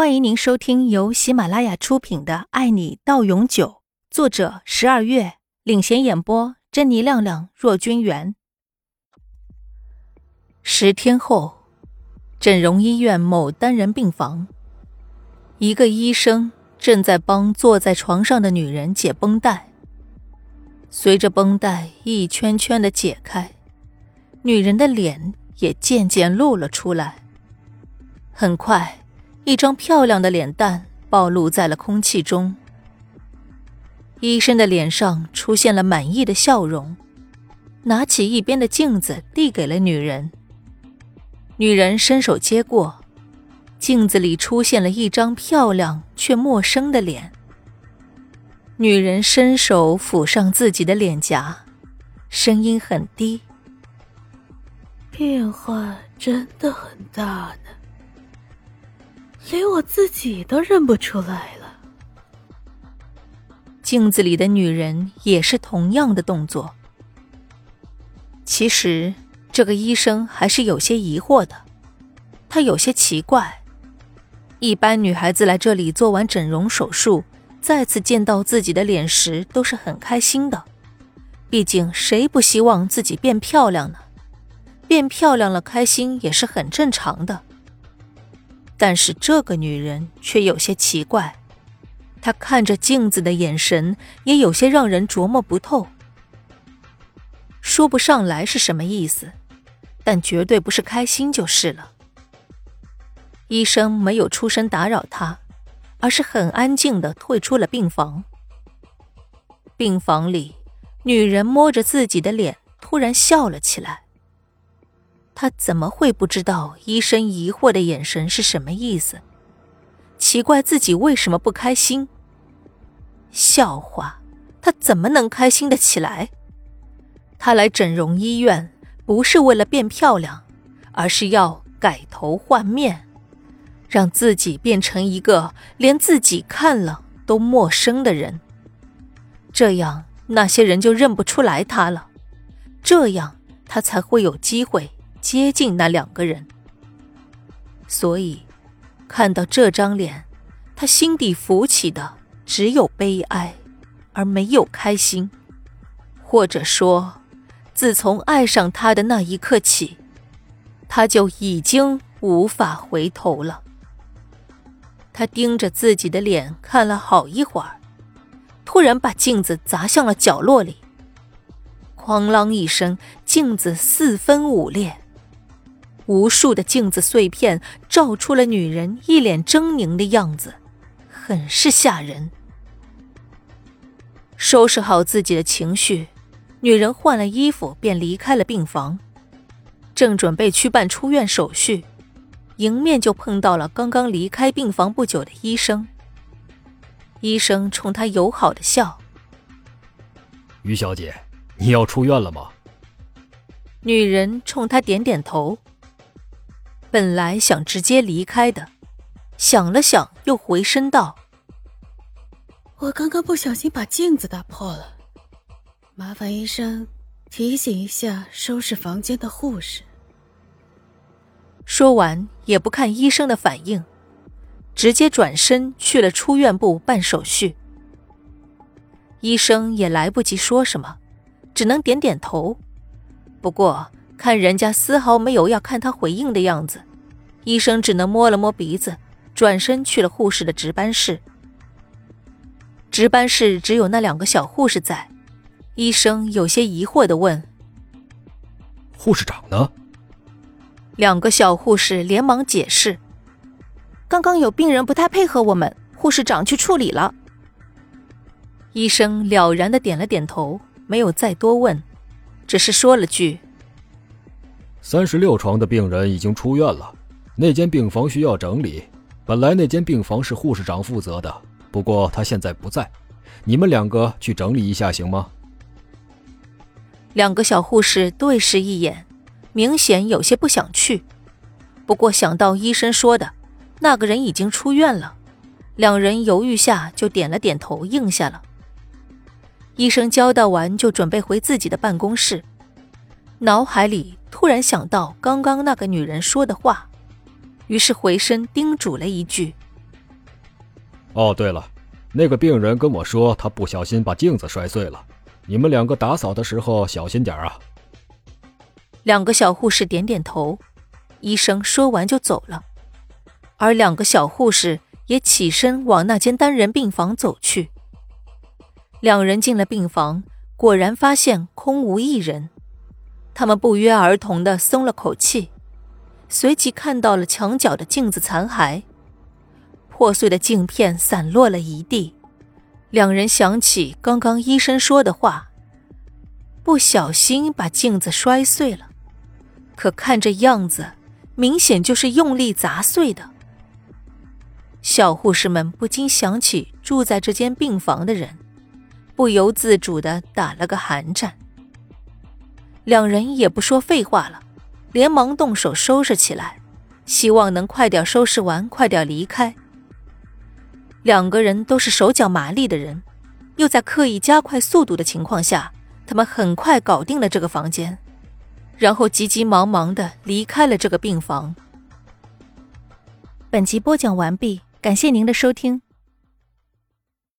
欢迎您收听由喜马拉雅出品的《爱你到永久》，作者十二月领衔演播，珍妮、亮亮、若君元。十天后，整容医院某单人病房，一个医生正在帮坐在床上的女人解绷带。随着绷带一圈圈的解开，女人的脸也渐渐露了出来。很快。一张漂亮的脸蛋暴露在了空气中。医生的脸上出现了满意的笑容，拿起一边的镜子递给了女人。女人伸手接过，镜子里出现了一张漂亮却陌生的脸。女人伸手抚上自己的脸颊，声音很低：“变化真的很大呢。”连我自己都认不出来了。镜子里的女人也是同样的动作。其实，这个医生还是有些疑惑的，他有些奇怪。一般女孩子来这里做完整容手术，再次见到自己的脸时都是很开心的，毕竟谁不希望自己变漂亮呢？变漂亮了，开心也是很正常的。但是这个女人却有些奇怪，她看着镜子的眼神也有些让人琢磨不透，说不上来是什么意思，但绝对不是开心就是了。医生没有出声打扰她，而是很安静的退出了病房。病房里，女人摸着自己的脸，突然笑了起来。他怎么会不知道医生疑惑的眼神是什么意思？奇怪自己为什么不开心？笑话，他怎么能开心的起来？他来整容医院不是为了变漂亮，而是要改头换面，让自己变成一个连自己看了都陌生的人。这样那些人就认不出来他了，这样他才会有机会。接近那两个人，所以看到这张脸，他心底浮起的只有悲哀，而没有开心。或者说，自从爱上他的那一刻起，他就已经无法回头了。他盯着自己的脸看了好一会儿，突然把镜子砸向了角落里，哐啷一声，镜子四分五裂。无数的镜子碎片照出了女人一脸狰狞的样子，很是吓人。收拾好自己的情绪，女人换了衣服便离开了病房，正准备去办出院手续，迎面就碰到了刚刚离开病房不久的医生。医生冲她友好的笑：“于小姐，你要出院了吗？”女人冲他点点头。本来想直接离开的，想了想，又回身道：“我刚刚不小心把镜子打破了，麻烦医生提醒一下收拾房间的护士。”说完，也不看医生的反应，直接转身去了出院部办手续。医生也来不及说什么，只能点点头。不过。看人家丝毫没有要看他回应的样子，医生只能摸了摸鼻子，转身去了护士的值班室。值班室只有那两个小护士在，医生有些疑惑的问：“护士长呢？”两个小护士连忙解释：“刚刚有病人不太配合我们，护士长去处理了。”医生了然的点了点头，没有再多问，只是说了句。三十六床的病人已经出院了，那间病房需要整理。本来那间病房是护士长负责的，不过他现在不在，你们两个去整理一下行吗？两个小护士对视一眼，明显有些不想去。不过想到医生说的，那个人已经出院了，两人犹豫下就点了点头，应下了。医生交代完就准备回自己的办公室，脑海里。突然想到刚刚那个女人说的话，于是回身叮嘱了一句：“哦，对了，那个病人跟我说他不小心把镜子摔碎了，你们两个打扫的时候小心点啊。两个小护士点点头，医生说完就走了，而两个小护士也起身往那间单人病房走去。两人进了病房，果然发现空无一人，他们不约而同的松了口气，随即看到了墙角的镜子残骸。破碎的镜片散落了一地，两人想起刚刚医生说的话，不小心把镜子摔碎了，可看这样子，明显就是用力砸碎的。小护士们不禁想起住在这间病房的人，不由自主的打了个寒战。两人也不说废话了，连忙动手收拾起来，希望能快点收拾完，快点离开。两个人都是手脚麻利的人，又在刻意加快速度的情况下，他们很快搞定了这个房间，然后急急忙忙的离开了这个病房。本集播讲完毕，感谢您的收听。